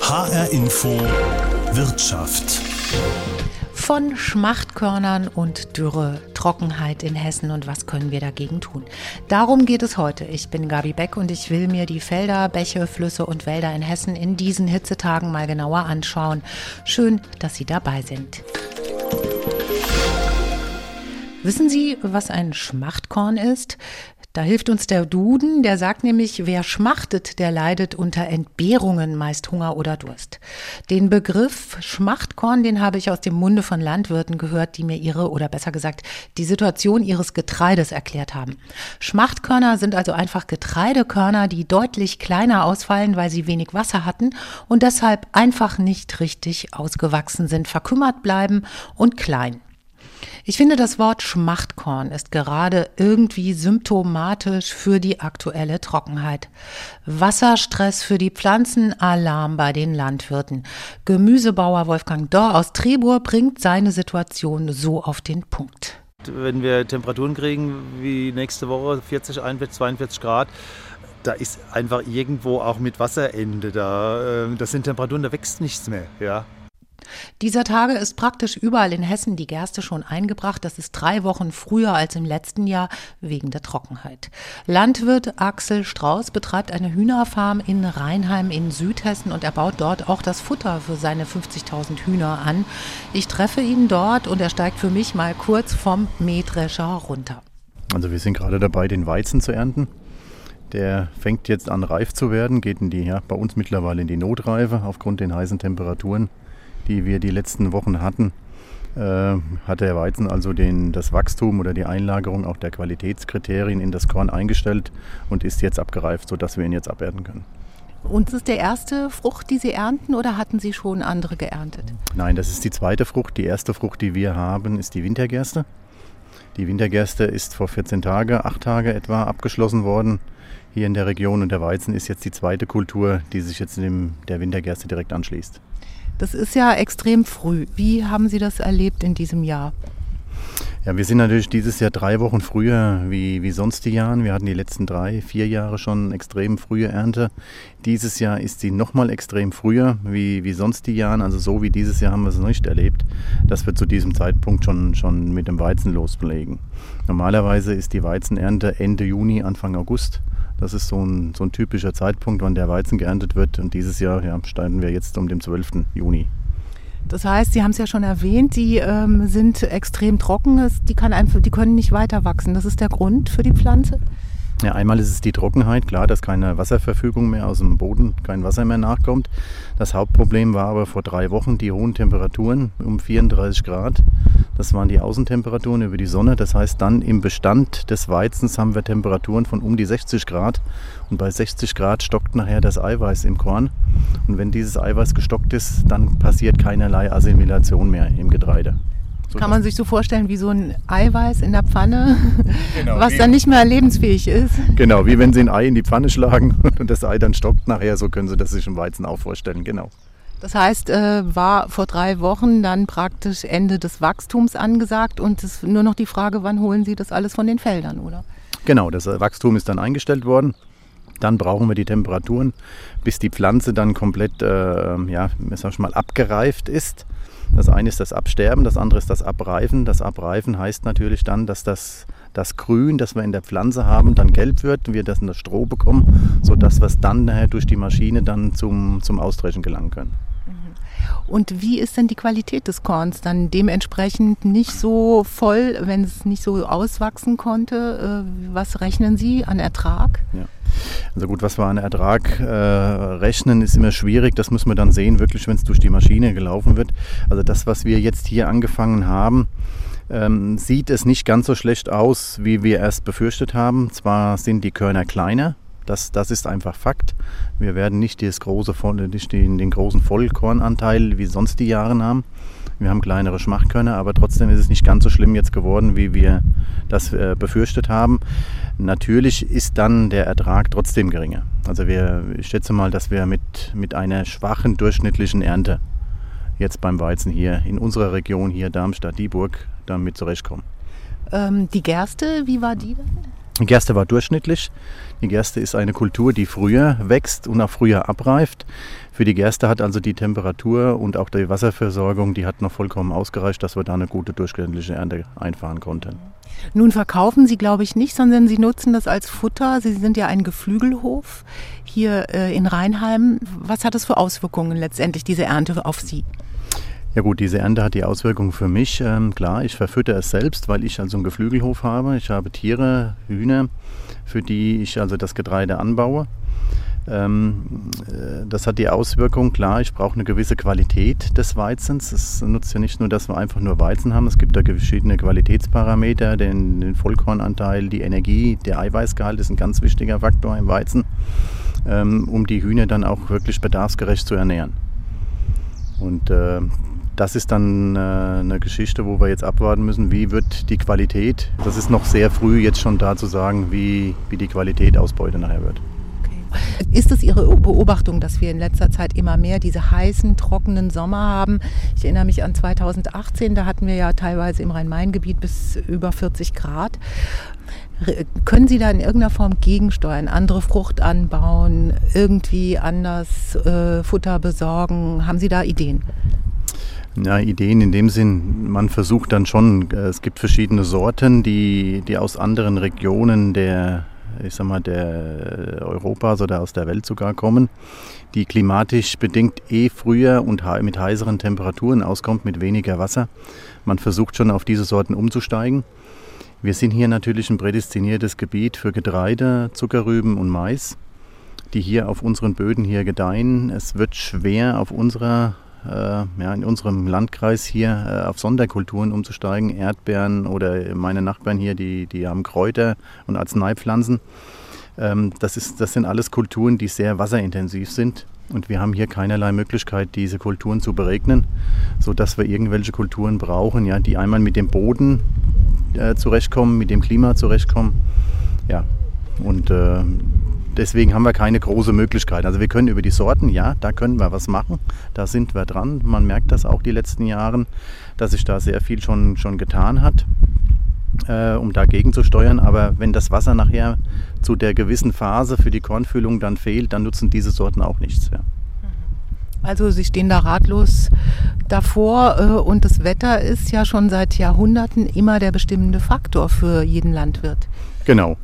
HR Info Wirtschaft. Von Schmachtkörnern und Dürre, Trockenheit in Hessen und was können wir dagegen tun? Darum geht es heute. Ich bin Gabi Beck und ich will mir die Felder, Bäche, Flüsse und Wälder in Hessen in diesen Hitzetagen mal genauer anschauen. Schön, dass Sie dabei sind. Wissen Sie, was ein Schmachtkorn ist? Da hilft uns der Duden, der sagt nämlich, wer schmachtet, der leidet unter Entbehrungen, meist Hunger oder Durst. Den Begriff Schmachtkorn, den habe ich aus dem Munde von Landwirten gehört, die mir ihre oder besser gesagt die Situation ihres Getreides erklärt haben. Schmachtkörner sind also einfach Getreidekörner, die deutlich kleiner ausfallen, weil sie wenig Wasser hatten und deshalb einfach nicht richtig ausgewachsen sind, verkümmert bleiben und klein. Ich finde, das Wort Schmachtkorn ist gerade irgendwie symptomatisch für die aktuelle Trockenheit. Wasserstress für die Pflanzen, Alarm bei den Landwirten. Gemüsebauer Wolfgang Dorr aus Trebur bringt seine Situation so auf den Punkt. Wenn wir Temperaturen kriegen wie nächste Woche 40, 41, 42 Grad, da ist einfach irgendwo auch mit Wasserende da. Ähm, das sind Temperaturen, da wächst nichts mehr. Ja. Dieser Tage ist praktisch überall in Hessen die Gerste schon eingebracht. Das ist drei Wochen früher als im letzten Jahr wegen der Trockenheit. Landwirt Axel Strauß betreibt eine Hühnerfarm in Rheinheim in Südhessen und er baut dort auch das Futter für seine 50.000 Hühner an. Ich treffe ihn dort und er steigt für mich mal kurz vom Mähdrescher runter. Also wir sind gerade dabei, den Weizen zu ernten. Der fängt jetzt an reif zu werden, geht in die, ja, bei uns mittlerweile in die Notreife aufgrund den heißen Temperaturen die wir die letzten Wochen hatten, äh, hat der Weizen also den, das Wachstum oder die Einlagerung auch der Qualitätskriterien in das Korn eingestellt und ist jetzt abgereift, sodass wir ihn jetzt abernten können. Und ist das der erste Frucht, die Sie ernten oder hatten Sie schon andere geerntet? Nein, das ist die zweite Frucht. Die erste Frucht, die wir haben, ist die Wintergerste. Die Wintergerste ist vor 14 Tagen, 8 Tage etwa abgeschlossen worden hier in der Region und der Weizen ist jetzt die zweite Kultur, die sich jetzt in der Wintergerste direkt anschließt. Das ist ja extrem früh. Wie haben Sie das erlebt in diesem Jahr? Ja, wir sind natürlich dieses Jahr drei Wochen früher wie, wie sonst die Jahre. Wir hatten die letzten drei, vier Jahre schon extrem frühe Ernte. Dieses Jahr ist sie nochmal extrem früher wie, wie sonst die Jahre. Also so wie dieses Jahr haben wir es noch nicht erlebt, dass wir zu diesem Zeitpunkt schon, schon mit dem Weizen loslegen. Normalerweise ist die Weizenernte Ende Juni, Anfang August. Das ist so ein, so ein typischer Zeitpunkt, wann der Weizen geerntet wird. Und dieses Jahr ja, steigen wir jetzt um den 12. Juni. Das heißt, Sie haben es ja schon erwähnt, die ähm, sind extrem trocken, die, kann einfach, die können nicht weiter wachsen. Das ist der Grund für die Pflanze? Ja, einmal ist es die Trockenheit, klar, dass keine Wasserverfügung mehr aus dem Boden, kein Wasser mehr nachkommt. Das Hauptproblem war aber vor drei Wochen die hohen Temperaturen um 34 Grad. Das waren die Außentemperaturen über die Sonne. Das heißt, dann im Bestand des Weizens haben wir Temperaturen von um die 60 Grad. Und bei 60 Grad stockt nachher das Eiweiß im Korn. Und wenn dieses Eiweiß gestockt ist, dann passiert keinerlei Assimilation mehr im Getreide. So Kann man sich so vorstellen wie so ein Eiweiß in der Pfanne, genau, was dann nicht mehr lebensfähig ist. Genau, wie wenn Sie ein Ei in die Pfanne schlagen und das Ei dann stockt nachher, so können Sie das sich im Weizen auch vorstellen, genau. Das heißt, äh, war vor drei Wochen dann praktisch Ende des Wachstums angesagt und es ist nur noch die Frage, wann holen Sie das alles von den Feldern, oder? Genau, das Wachstum ist dann eingestellt worden. Dann brauchen wir die Temperaturen, bis die Pflanze dann komplett, äh, ja, sag ich mal, abgereift ist. Das eine ist das Absterben, das andere ist das Abreifen. Das Abreifen heißt natürlich dann, dass das, das Grün, das wir in der Pflanze haben, dann gelb wird und wir das in das Stroh bekommen, sodass wir es dann nachher durch die Maschine dann zum, zum Ausdreschen gelangen können. Und wie ist denn die Qualität des Korns dann dementsprechend nicht so voll, wenn es nicht so auswachsen konnte? Äh, was rechnen Sie an Ertrag? Ja. Also gut, was wir an Ertrag äh, rechnen, ist immer schwierig. Das muss man dann sehen, wirklich, wenn es durch die Maschine gelaufen wird. Also das, was wir jetzt hier angefangen haben, ähm, sieht es nicht ganz so schlecht aus, wie wir erst befürchtet haben. Zwar sind die Körner kleiner, das, das ist einfach Fakt. Wir werden nicht, das große, nicht den, den großen Vollkornanteil wie sonst die Jahre haben. Wir haben kleinere Schmachkörner, aber trotzdem ist es nicht ganz so schlimm jetzt geworden, wie wir das äh, befürchtet haben. Natürlich ist dann der Ertrag trotzdem geringer. Also wir, ich schätze mal, dass wir mit, mit einer schwachen durchschnittlichen Ernte jetzt beim Weizen hier in unserer Region hier Darmstadt-Dieburg damit zurechtkommen. Ähm, die Gerste, wie war die dann? Gerste war durchschnittlich. Die Gerste ist eine Kultur, die früher wächst und auch früher abreift. Für die Gerste hat also die Temperatur und auch die Wasserversorgung, die hat noch vollkommen ausgereicht, dass wir da eine gute durchschnittliche Ernte einfahren konnten. Nun verkaufen Sie, glaube ich, nicht, sondern Sie nutzen das als Futter. Sie sind ja ein Geflügelhof hier äh, in Rheinheim. Was hat das für Auswirkungen letztendlich, diese Ernte auf Sie? Ja gut, diese Ernte hat die Auswirkungen für mich. Ähm, klar, ich verfütter es selbst, weil ich also einen Geflügelhof habe. Ich habe Tiere, Hühner, für die ich also das Getreide anbaue. Ähm, äh, das hat die Auswirkung, klar, ich brauche eine gewisse Qualität des Weizens. Es nutzt ja nicht nur, dass wir einfach nur Weizen haben, es gibt da verschiedene Qualitätsparameter, den, den Vollkornanteil, die Energie, der Eiweißgehalt ist ein ganz wichtiger Faktor im Weizen, ähm, um die Hühner dann auch wirklich bedarfsgerecht zu ernähren. Und äh, das ist dann äh, eine Geschichte, wo wir jetzt abwarten müssen, wie wird die Qualität, das ist noch sehr früh jetzt schon da zu sagen, wie, wie die Qualität Ausbeute nachher wird. Ist es Ihre Beobachtung, dass wir in letzter Zeit immer mehr diese heißen, trockenen Sommer haben? Ich erinnere mich an 2018, da hatten wir ja teilweise im Rhein-Main-Gebiet bis über 40 Grad. Können Sie da in irgendeiner Form gegensteuern, andere Frucht anbauen, irgendwie anders äh, Futter besorgen? Haben Sie da Ideen? Ja, Ideen in dem Sinn, man versucht dann schon, äh, es gibt verschiedene Sorten, die, die aus anderen Regionen der, ich sag mal, der Europas oder aus der Welt sogar kommen, die klimatisch bedingt eh früher und mit heißeren Temperaturen auskommt, mit weniger Wasser. Man versucht schon auf diese Sorten umzusteigen. Wir sind hier natürlich ein prädestiniertes Gebiet für Getreide, Zuckerrüben und Mais, die hier auf unseren Böden hier gedeihen. Es wird schwer auf unserer ja, in unserem Landkreis hier äh, auf Sonderkulturen umzusteigen. Erdbeeren oder meine Nachbarn hier, die, die haben Kräuter und Arzneipflanzen. Ähm, das, ist, das sind alles Kulturen, die sehr wasserintensiv sind. Und wir haben hier keinerlei Möglichkeit, diese Kulturen zu beregnen, sodass wir irgendwelche Kulturen brauchen, ja, die einmal mit dem Boden äh, zurechtkommen, mit dem Klima zurechtkommen. Ja, und äh, deswegen haben wir keine große Möglichkeit. Also wir können über die Sorten, ja, da können wir was machen. Da sind wir dran. Man merkt das auch die letzten Jahre, dass sich da sehr viel schon, schon getan hat, äh, um dagegen zu steuern. Aber wenn das Wasser nachher zu der gewissen Phase für die Kornfüllung dann fehlt, dann nutzen diese Sorten auch nichts. Ja. Also Sie stehen da ratlos davor äh, und das Wetter ist ja schon seit Jahrhunderten immer der bestimmende Faktor für jeden Landwirt. Genau.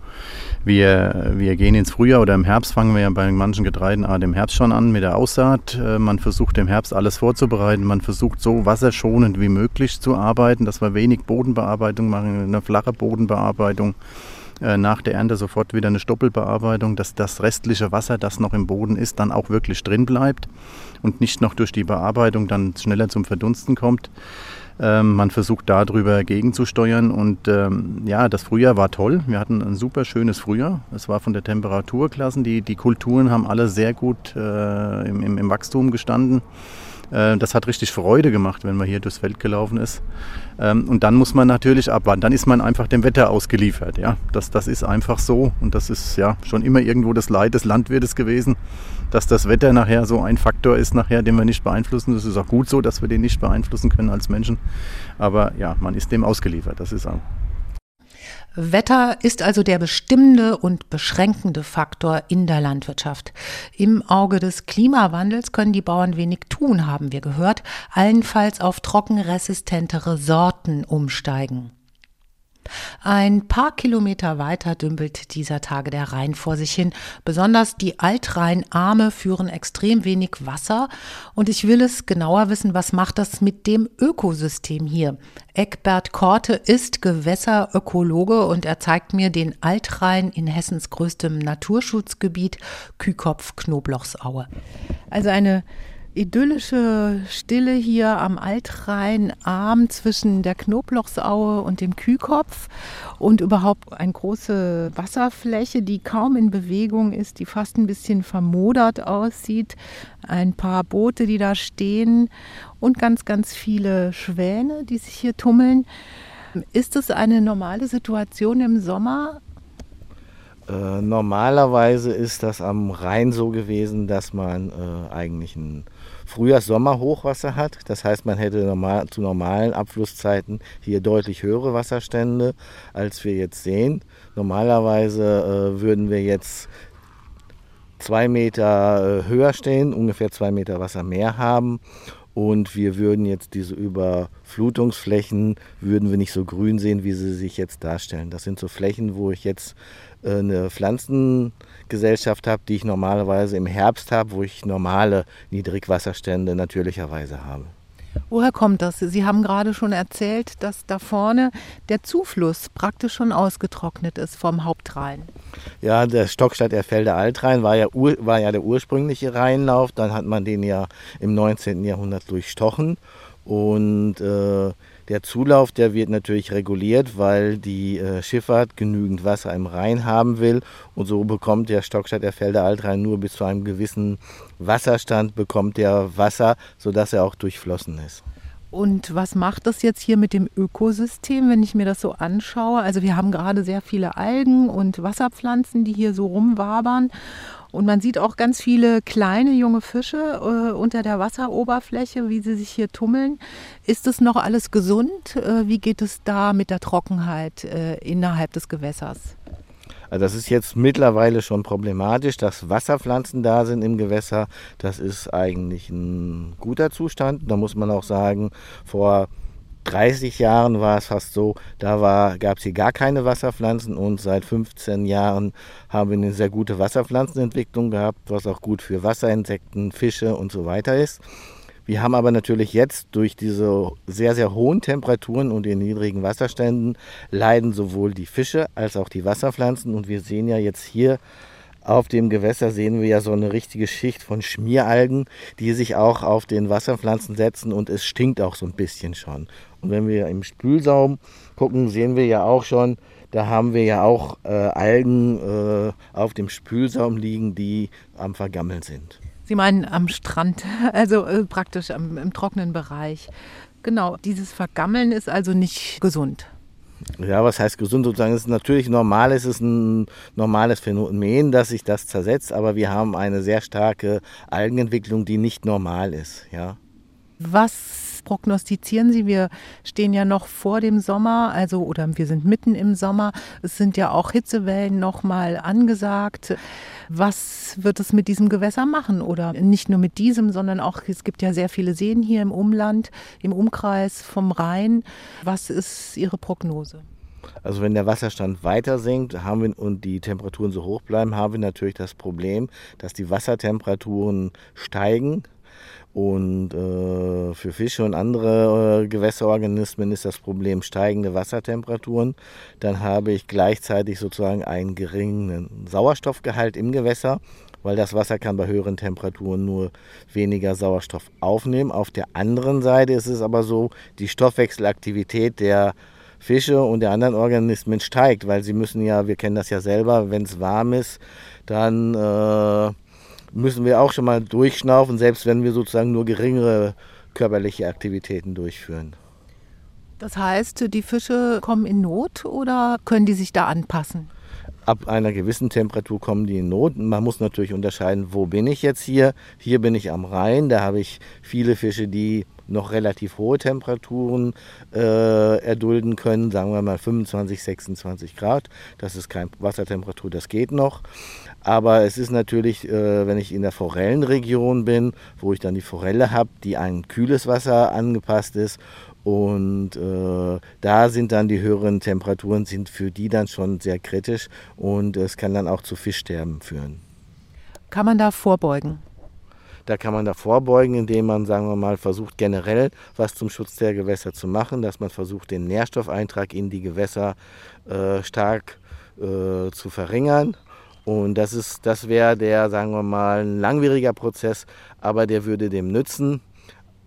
Wir, wir gehen ins Frühjahr oder im Herbst fangen wir ja bei manchen Getreidenarten im Herbst schon an mit der Aussaat. Äh, man versucht im Herbst alles vorzubereiten. Man versucht so wasserschonend wie möglich zu arbeiten, dass wir wenig Bodenbearbeitung machen, eine flache Bodenbearbeitung. Äh, nach der Ernte sofort wieder eine Stoppelbearbeitung, dass das restliche Wasser, das noch im Boden ist, dann auch wirklich drin bleibt und nicht noch durch die Bearbeitung dann schneller zum Verdunsten kommt. Ähm, man versucht darüber gegenzusteuern und ähm, ja, das Frühjahr war toll. Wir hatten ein super schönes Frühjahr. Es war von der Temperaturklassen, die, die Kulturen haben alle sehr gut äh, im, im, im Wachstum gestanden. Äh, das hat richtig Freude gemacht, wenn man hier durchs Feld gelaufen ist. Ähm, und dann muss man natürlich abwarten. Dann ist man einfach dem Wetter ausgeliefert. Ja? Das, das ist einfach so. Und das ist ja schon immer irgendwo das Leid des Landwirtes gewesen, dass das Wetter nachher so ein Faktor ist, nachher, den wir nicht beeinflussen. Das ist auch gut so, dass wir den nicht beeinflussen können als Menschen. Aber ja, man ist dem ausgeliefert. Das ist auch. Wetter ist also der bestimmende und beschränkende Faktor in der Landwirtschaft. Im Auge des Klimawandels können die Bauern wenig tun, haben wir gehört, allenfalls auf trockenresistentere Sorten umsteigen. Ein paar Kilometer weiter dümpelt dieser Tage der Rhein vor sich hin. Besonders die Altrheinarme führen extrem wenig Wasser. Und ich will es genauer wissen, was macht das mit dem Ökosystem hier? Eckbert Korte ist Gewässerökologe und er zeigt mir den Altrhein in Hessens größtem Naturschutzgebiet, Kükopf-Knoblauchsaue. Also eine idyllische Stille hier am Altrheinarm zwischen der Knoblauchsaue und dem Kühkopf und überhaupt eine große Wasserfläche, die kaum in Bewegung ist, die fast ein bisschen vermodert aussieht. Ein paar Boote, die da stehen und ganz, ganz viele Schwäne, die sich hier tummeln. Ist es eine normale Situation im Sommer? Äh, normalerweise ist das am Rhein so gewesen, dass man äh, eigentlich ein Frühjahrs-Sommer-Hochwasser hat. Das heißt, man hätte normal, zu normalen Abflusszeiten hier deutlich höhere Wasserstände, als wir jetzt sehen. Normalerweise äh, würden wir jetzt zwei Meter äh, höher stehen, ungefähr zwei Meter Wasser mehr haben. Und wir würden jetzt diese Überflutungsflächen, würden wir nicht so grün sehen, wie sie sich jetzt darstellen. Das sind so Flächen, wo ich jetzt äh, eine Pflanzengesellschaft habe, die ich normalerweise im Herbst habe, wo ich normale Niedrigwasserstände natürlicherweise habe. Woher kommt das? Sie haben gerade schon erzählt, dass da vorne der Zufluss praktisch schon ausgetrocknet ist vom Hauptrhein. Ja, der Stockstadt-Erfelder Altrhein war ja, war ja der ursprüngliche Rheinlauf. Dann hat man den ja im 19. Jahrhundert durchstochen. Und äh, der Zulauf, der wird natürlich reguliert, weil die äh, Schifffahrt genügend Wasser im Rhein haben will. Und so bekommt der Stockstadt der Felder Altrhein nur bis zu einem gewissen Wasserstand bekommt der Wasser, sodass er auch durchflossen ist. Und was macht das jetzt hier mit dem Ökosystem, wenn ich mir das so anschaue? Also wir haben gerade sehr viele Algen und Wasserpflanzen, die hier so rumwabern. Und man sieht auch ganz viele kleine junge Fische äh, unter der Wasseroberfläche, wie sie sich hier tummeln. Ist das noch alles gesund? Äh, wie geht es da mit der Trockenheit äh, innerhalb des Gewässers? Also das ist jetzt mittlerweile schon problematisch, dass Wasserpflanzen da sind im Gewässer. Das ist eigentlich ein guter Zustand. Da muss man auch sagen, vor 30 Jahren war es fast so, da gab es hier gar keine Wasserpflanzen und seit 15 Jahren haben wir eine sehr gute Wasserpflanzenentwicklung gehabt, was auch gut für Wasserinsekten, Fische und so weiter ist. Wir haben aber natürlich jetzt durch diese sehr, sehr hohen Temperaturen und den niedrigen Wasserständen leiden sowohl die Fische als auch die Wasserpflanzen und wir sehen ja jetzt hier auf dem Gewässer sehen wir ja so eine richtige Schicht von Schmieralgen, die sich auch auf den Wasserpflanzen setzen und es stinkt auch so ein bisschen schon. Und wenn wir im Spülsaum gucken, sehen wir ja auch schon, da haben wir ja auch äh, Algen äh, auf dem Spülsaum liegen, die am Vergammeln sind. Sie meinen am Strand, also äh, praktisch am, im trockenen Bereich. Genau, dieses Vergammeln ist also nicht gesund. Ja, was heißt gesund sozusagen? Es ist natürlich normal, es ist ein normales Phänomen, dass sich das zersetzt, aber wir haben eine sehr starke Algenentwicklung, die nicht normal ist. Ja. Was prognostizieren Sie? Wir stehen ja noch vor dem Sommer, also oder wir sind mitten im Sommer. Es sind ja auch Hitzewellen noch mal angesagt. Was wird es mit diesem Gewässer machen? Oder nicht nur mit diesem, sondern auch, es gibt ja sehr viele Seen hier im Umland, im Umkreis vom Rhein. Was ist Ihre Prognose? Also wenn der Wasserstand weiter sinkt haben wir, und die Temperaturen so hoch bleiben, haben wir natürlich das Problem, dass die Wassertemperaturen steigen und äh, für Fische und andere äh, Gewässerorganismen ist das Problem steigende Wassertemperaturen. Dann habe ich gleichzeitig sozusagen einen geringen Sauerstoffgehalt im Gewässer, weil das Wasser kann bei höheren Temperaturen nur weniger Sauerstoff aufnehmen. Auf der anderen Seite ist es aber so, die Stoffwechselaktivität der Fische und der anderen Organismen steigt, weil sie müssen ja, wir kennen das ja selber, wenn es warm ist, dann äh, müssen wir auch schon mal durchschnaufen, selbst wenn wir sozusagen nur geringere körperliche Aktivitäten durchführen. Das heißt, die Fische kommen in Not oder können die sich da anpassen? Ab einer gewissen Temperatur kommen die in Not. Man muss natürlich unterscheiden, wo bin ich jetzt hier? Hier bin ich am Rhein, da habe ich viele Fische, die noch relativ hohe Temperaturen äh, erdulden können, sagen wir mal 25, 26 Grad. Das ist keine Wassertemperatur, das geht noch. Aber es ist natürlich, äh, wenn ich in der Forellenregion bin, wo ich dann die Forelle habe, die an kühles Wasser angepasst ist und äh, da sind dann die höheren Temperaturen, sind für die dann schon sehr kritisch und es kann dann auch zu Fischsterben führen. Kann man da vorbeugen? Da kann man da vorbeugen, indem man, sagen wir mal, versucht generell was zum Schutz der Gewässer zu machen, dass man versucht, den Nährstoffeintrag in die Gewässer äh, stark äh, zu verringern. Und das ist, das wäre der, sagen wir mal, ein langwieriger Prozess, aber der würde dem nützen.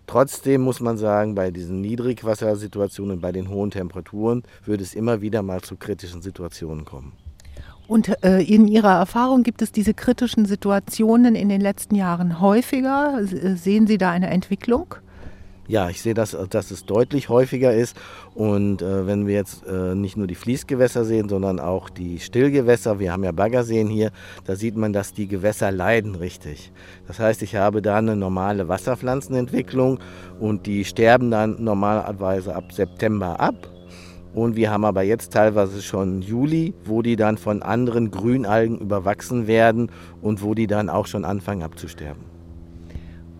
Trotzdem muss man sagen, bei diesen Niedrigwassersituationen, bei den hohen Temperaturen, würde es immer wieder mal zu kritischen Situationen kommen. Und äh, in Ihrer Erfahrung gibt es diese kritischen Situationen in den letzten Jahren häufiger? Sehen Sie da eine Entwicklung? Ja, ich sehe, dass, dass es deutlich häufiger ist. Und äh, wenn wir jetzt äh, nicht nur die Fließgewässer sehen, sondern auch die Stillgewässer, wir haben ja Baggerseen hier, da sieht man, dass die Gewässer leiden richtig. Das heißt, ich habe da eine normale Wasserpflanzenentwicklung und die sterben dann normalerweise ab September ab. Und wir haben aber jetzt teilweise schon Juli, wo die dann von anderen Grünalgen überwachsen werden und wo die dann auch schon anfangen abzusterben.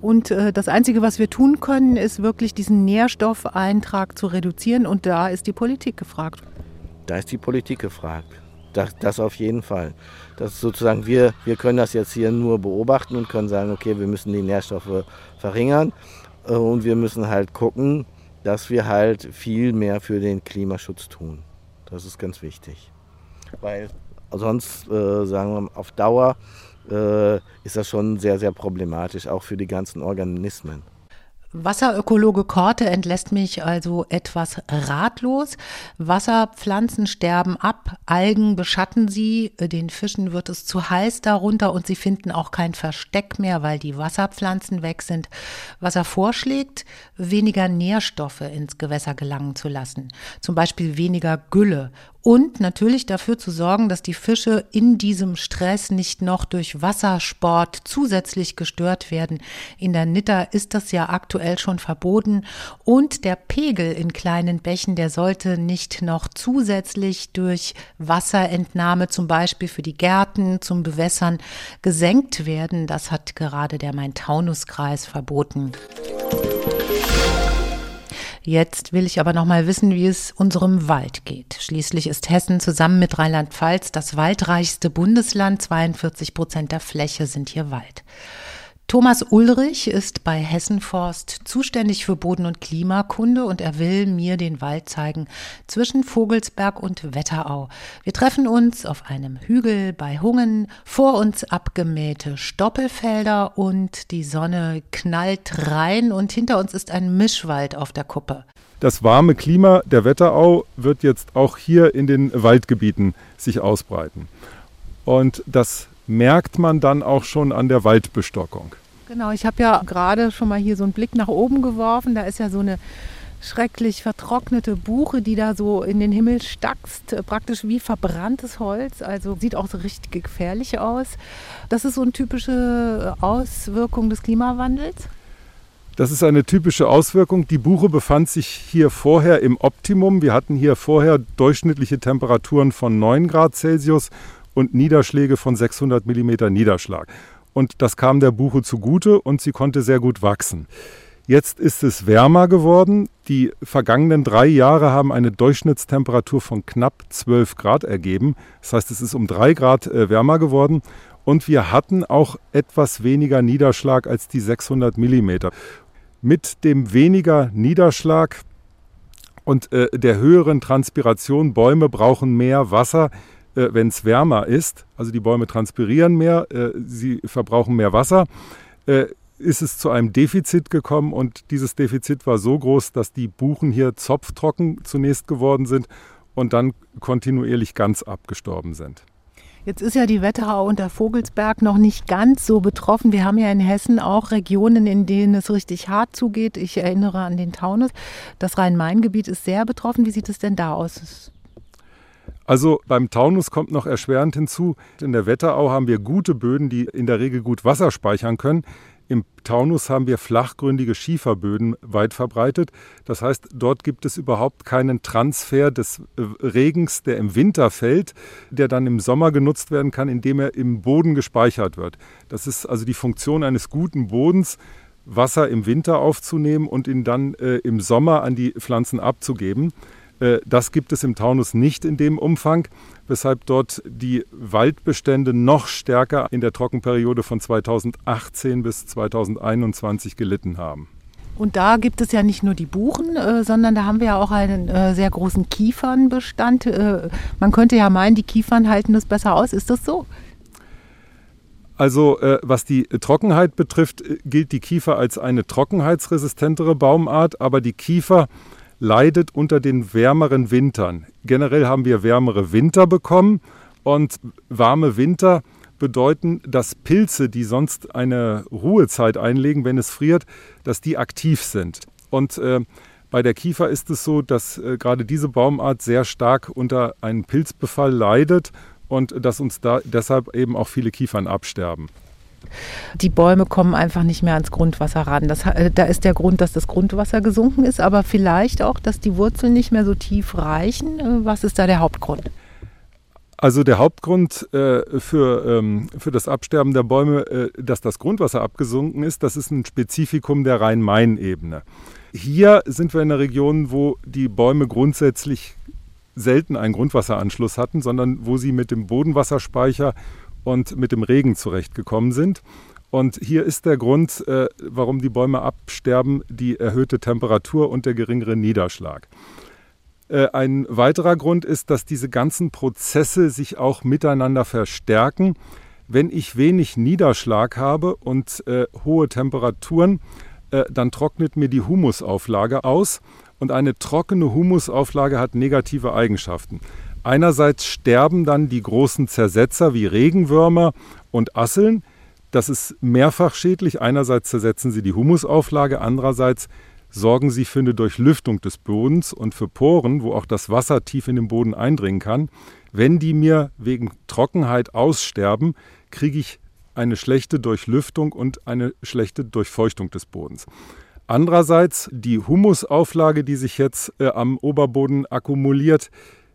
Und äh, das Einzige, was wir tun können, ist wirklich diesen Nährstoffeintrag zu reduzieren. Und da ist die Politik gefragt. Da ist die Politik gefragt. Das, das auf jeden Fall. Das sozusagen wir, wir können das jetzt hier nur beobachten und können sagen, okay, wir müssen die Nährstoffe verringern äh, und wir müssen halt gucken, dass wir halt viel mehr für den Klimaschutz tun. Das ist ganz wichtig. Weil sonst, äh, sagen wir mal, auf Dauer äh, ist das schon sehr, sehr problematisch, auch für die ganzen Organismen. Wasserökologe Korte entlässt mich also etwas ratlos. Wasserpflanzen sterben ab, Algen beschatten sie, den Fischen wird es zu heiß darunter und sie finden auch kein Versteck mehr, weil die Wasserpflanzen weg sind. Was er vorschlägt, weniger Nährstoffe ins Gewässer gelangen zu lassen, zum Beispiel weniger Gülle und natürlich dafür zu sorgen, dass die Fische in diesem Stress nicht noch durch Wassersport zusätzlich gestört werden. In der Nitter ist das ja aktuell schon verboten und der Pegel in kleinen Bächen, der sollte nicht noch zusätzlich durch Wasserentnahme zum Beispiel für die Gärten zum Bewässern gesenkt werden. Das hat gerade der Main-Taunus-Kreis verboten. Jetzt will ich aber noch mal wissen, wie es unserem Wald geht. Schließlich ist Hessen zusammen mit Rheinland-Pfalz das waldreichste Bundesland. 42 Prozent der Fläche sind hier Wald. Thomas Ulrich ist bei Hessenforst zuständig für Boden- und Klimakunde und er will mir den Wald zeigen zwischen Vogelsberg und Wetterau. Wir treffen uns auf einem Hügel bei Hungen, vor uns abgemähte Stoppelfelder und die Sonne knallt rein und hinter uns ist ein Mischwald auf der Kuppe. Das warme Klima der Wetterau wird jetzt auch hier in den Waldgebieten sich ausbreiten. Und das merkt man dann auch schon an der Waldbestockung. Genau, ich habe ja gerade schon mal hier so einen Blick nach oben geworfen. Da ist ja so eine schrecklich vertrocknete Buche, die da so in den Himmel stackst, äh, praktisch wie verbranntes Holz. Also sieht auch so richtig gefährlich aus. Das ist so eine typische Auswirkung des Klimawandels. Das ist eine typische Auswirkung. Die Buche befand sich hier vorher im Optimum. Wir hatten hier vorher durchschnittliche Temperaturen von 9 Grad Celsius und Niederschläge von 600 mm Niederschlag und das kam der Buche zugute und sie konnte sehr gut wachsen. Jetzt ist es wärmer geworden. Die vergangenen drei Jahre haben eine Durchschnittstemperatur von knapp 12 Grad ergeben. Das heißt, es ist um drei Grad äh, wärmer geworden. Und wir hatten auch etwas weniger Niederschlag als die 600 Millimeter. Mit dem weniger Niederschlag und äh, der höheren Transpiration, Bäume brauchen mehr Wasser, äh, wenn es wärmer ist, also die Bäume transpirieren mehr, äh, sie verbrauchen mehr Wasser, äh, ist es zu einem Defizit gekommen und dieses Defizit war so groß, dass die Buchen hier zopftrocken zunächst geworden sind und dann kontinuierlich ganz abgestorben sind. Jetzt ist ja die Wetterau und der Vogelsberg noch nicht ganz so betroffen. Wir haben ja in Hessen auch Regionen, in denen es richtig hart zugeht. Ich erinnere an den Taunus. Das Rhein-Main-Gebiet ist sehr betroffen. Wie sieht es denn da aus? Also beim Taunus kommt noch erschwerend hinzu, in der Wetterau haben wir gute Böden, die in der Regel gut Wasser speichern können. Im Taunus haben wir flachgründige Schieferböden weit verbreitet. Das heißt, dort gibt es überhaupt keinen Transfer des äh, Regens, der im Winter fällt, der dann im Sommer genutzt werden kann, indem er im Boden gespeichert wird. Das ist also die Funktion eines guten Bodens, Wasser im Winter aufzunehmen und ihn dann äh, im Sommer an die Pflanzen abzugeben. Äh, das gibt es im Taunus nicht in dem Umfang, weshalb dort die Waldbestände noch stärker in der Trockenperiode von 2018 bis 2021 gelitten haben. Und da gibt es ja nicht nur die Buchen, äh, sondern da haben wir ja auch einen äh, sehr großen Kiefernbestand. Äh, man könnte ja meinen, die Kiefern halten das besser aus. Ist das so? Also äh, was die Trockenheit betrifft, äh, gilt die Kiefer als eine trockenheitsresistentere Baumart, aber die Kiefer leidet unter den wärmeren Wintern. Generell haben wir wärmere Winter bekommen und warme Winter bedeuten, dass Pilze, die sonst eine Ruhezeit einlegen, wenn es friert, dass die aktiv sind. Und äh, bei der Kiefer ist es so, dass äh, gerade diese Baumart sehr stark unter einem Pilzbefall leidet und dass uns da deshalb eben auch viele Kiefern absterben. Die Bäume kommen einfach nicht mehr ans Grundwasser ran. Das, äh, da ist der Grund, dass das Grundwasser gesunken ist, aber vielleicht auch, dass die Wurzeln nicht mehr so tief reichen. Äh, was ist da der Hauptgrund? Also der Hauptgrund äh, für, ähm, für das Absterben der Bäume, äh, dass das Grundwasser abgesunken ist, das ist ein Spezifikum der Rhein-Main-Ebene. Hier sind wir in einer Region, wo die Bäume grundsätzlich selten einen Grundwasseranschluss hatten, sondern wo sie mit dem Bodenwasserspeicher und mit dem Regen zurechtgekommen sind. Und hier ist der Grund, äh, warum die Bäume absterben, die erhöhte Temperatur und der geringere Niederschlag. Äh, ein weiterer Grund ist, dass diese ganzen Prozesse sich auch miteinander verstärken. Wenn ich wenig Niederschlag habe und äh, hohe Temperaturen, äh, dann trocknet mir die Humusauflage aus. Und eine trockene Humusauflage hat negative Eigenschaften. Einerseits sterben dann die großen Zersetzer wie Regenwürmer und Asseln. Das ist mehrfach schädlich. Einerseits zersetzen sie die Humusauflage, andererseits sorgen sie für eine Durchlüftung des Bodens und für Poren, wo auch das Wasser tief in den Boden eindringen kann. Wenn die mir wegen Trockenheit aussterben, kriege ich eine schlechte Durchlüftung und eine schlechte Durchfeuchtung des Bodens. Andererseits die Humusauflage, die sich jetzt äh, am Oberboden akkumuliert,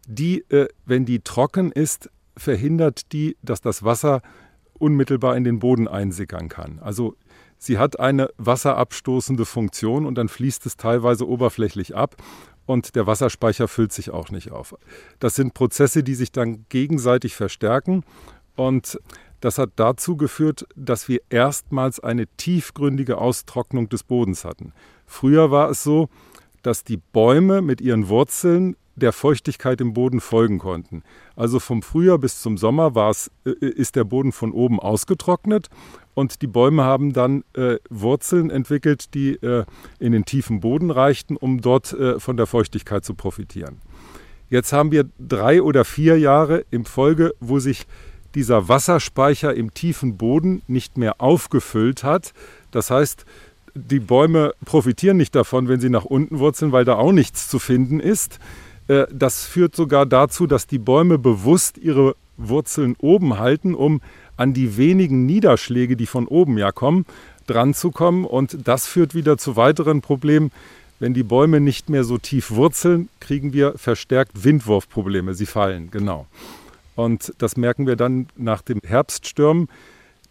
die, äh, wenn die trocken ist, verhindert die, dass das Wasser unmittelbar in den Boden einsickern kann. Also sie hat eine wasserabstoßende Funktion und dann fließt es teilweise oberflächlich ab und der Wasserspeicher füllt sich auch nicht auf. Das sind Prozesse, die sich dann gegenseitig verstärken und das hat dazu geführt, dass wir erstmals eine tiefgründige Austrocknung des Bodens hatten. Früher war es so, dass die Bäume mit ihren Wurzeln der Feuchtigkeit im Boden folgen konnten. Also vom Frühjahr bis zum Sommer war es, äh, ist der Boden von oben ausgetrocknet und die Bäume haben dann äh, Wurzeln entwickelt, die äh, in den tiefen Boden reichten, um dort äh, von der Feuchtigkeit zu profitieren. Jetzt haben wir drei oder vier Jahre im Folge, wo sich dieser Wasserspeicher im tiefen Boden nicht mehr aufgefüllt hat. Das heißt, die Bäume profitieren nicht davon, wenn sie nach unten wurzeln, weil da auch nichts zu finden ist. Äh, das führt sogar dazu, dass die Bäume bewusst ihre Wurzeln oben halten, um an die wenigen Niederschläge, die von oben ja kommen, dran zu kommen. Und das führt wieder zu weiteren Problemen. Wenn die Bäume nicht mehr so tief wurzeln, kriegen wir verstärkt Windwurfprobleme. Sie fallen, genau. Und das merken wir dann nach dem Herbststürmen,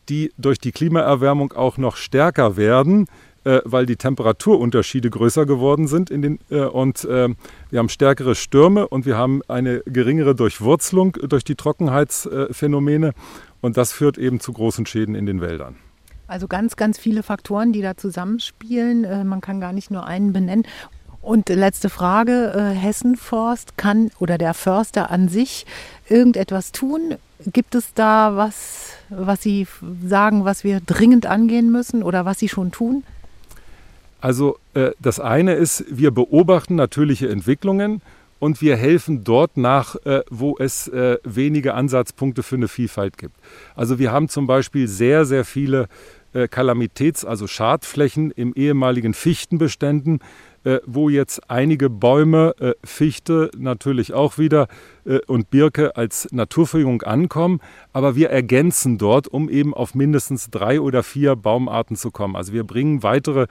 die durch die Klimaerwärmung auch noch stärker werden, äh, weil die Temperaturunterschiede größer geworden sind. In den, äh, und äh, wir haben stärkere Stürme und wir haben eine geringere Durchwurzelung durch die Trockenheitsphänomene. Und das führt eben zu großen Schäden in den Wäldern. Also ganz, ganz viele Faktoren, die da zusammenspielen. Äh, man kann gar nicht nur einen benennen. Und letzte Frage, äh, Hessenforst kann oder der Förster an sich irgendetwas tun? Gibt es da was, was Sie sagen, was wir dringend angehen müssen oder was Sie schon tun? Also äh, das eine ist, wir beobachten natürliche Entwicklungen und wir helfen dort nach, äh, wo es äh, wenige Ansatzpunkte für eine Vielfalt gibt. Also wir haben zum Beispiel sehr, sehr viele äh, Kalamitäts-, also Schadflächen im ehemaligen Fichtenbeständen, äh, wo jetzt einige Bäume, äh, Fichte natürlich auch wieder äh, und Birke als Naturverjüngung ankommen. Aber wir ergänzen dort, um eben auf mindestens drei oder vier Baumarten zu kommen. Also wir bringen weitere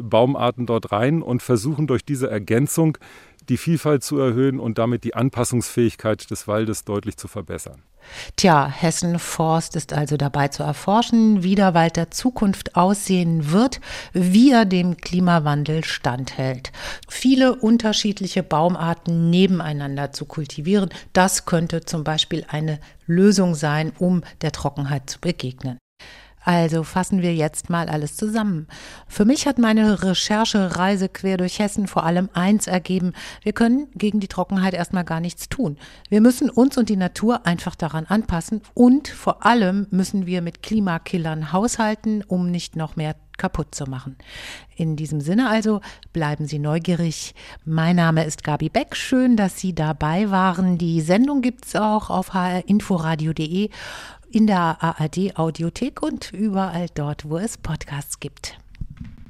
Baumarten dort rein und versuchen durch diese Ergänzung die Vielfalt zu erhöhen und damit die Anpassungsfähigkeit des Waldes deutlich zu verbessern. Tja, Hessen Forst ist also dabei zu erforschen, wie der Wald der Zukunft aussehen wird, wie er dem Klimawandel standhält. Viele unterschiedliche Baumarten nebeneinander zu kultivieren, das könnte zum Beispiel eine Lösung sein, um der Trockenheit zu begegnen. Also fassen wir jetzt mal alles zusammen. Für mich hat meine Recherchereise quer durch Hessen vor allem eins ergeben. Wir können gegen die Trockenheit erstmal gar nichts tun. Wir müssen uns und die Natur einfach daran anpassen und vor allem müssen wir mit Klimakillern haushalten, um nicht noch mehr kaputt zu machen. In diesem Sinne also bleiben Sie neugierig. Mein Name ist Gabi Beck. Schön, dass Sie dabei waren. Die Sendung gibt's auch auf hrinforadio.de in der ARD Audiothek und überall dort, wo es Podcasts gibt.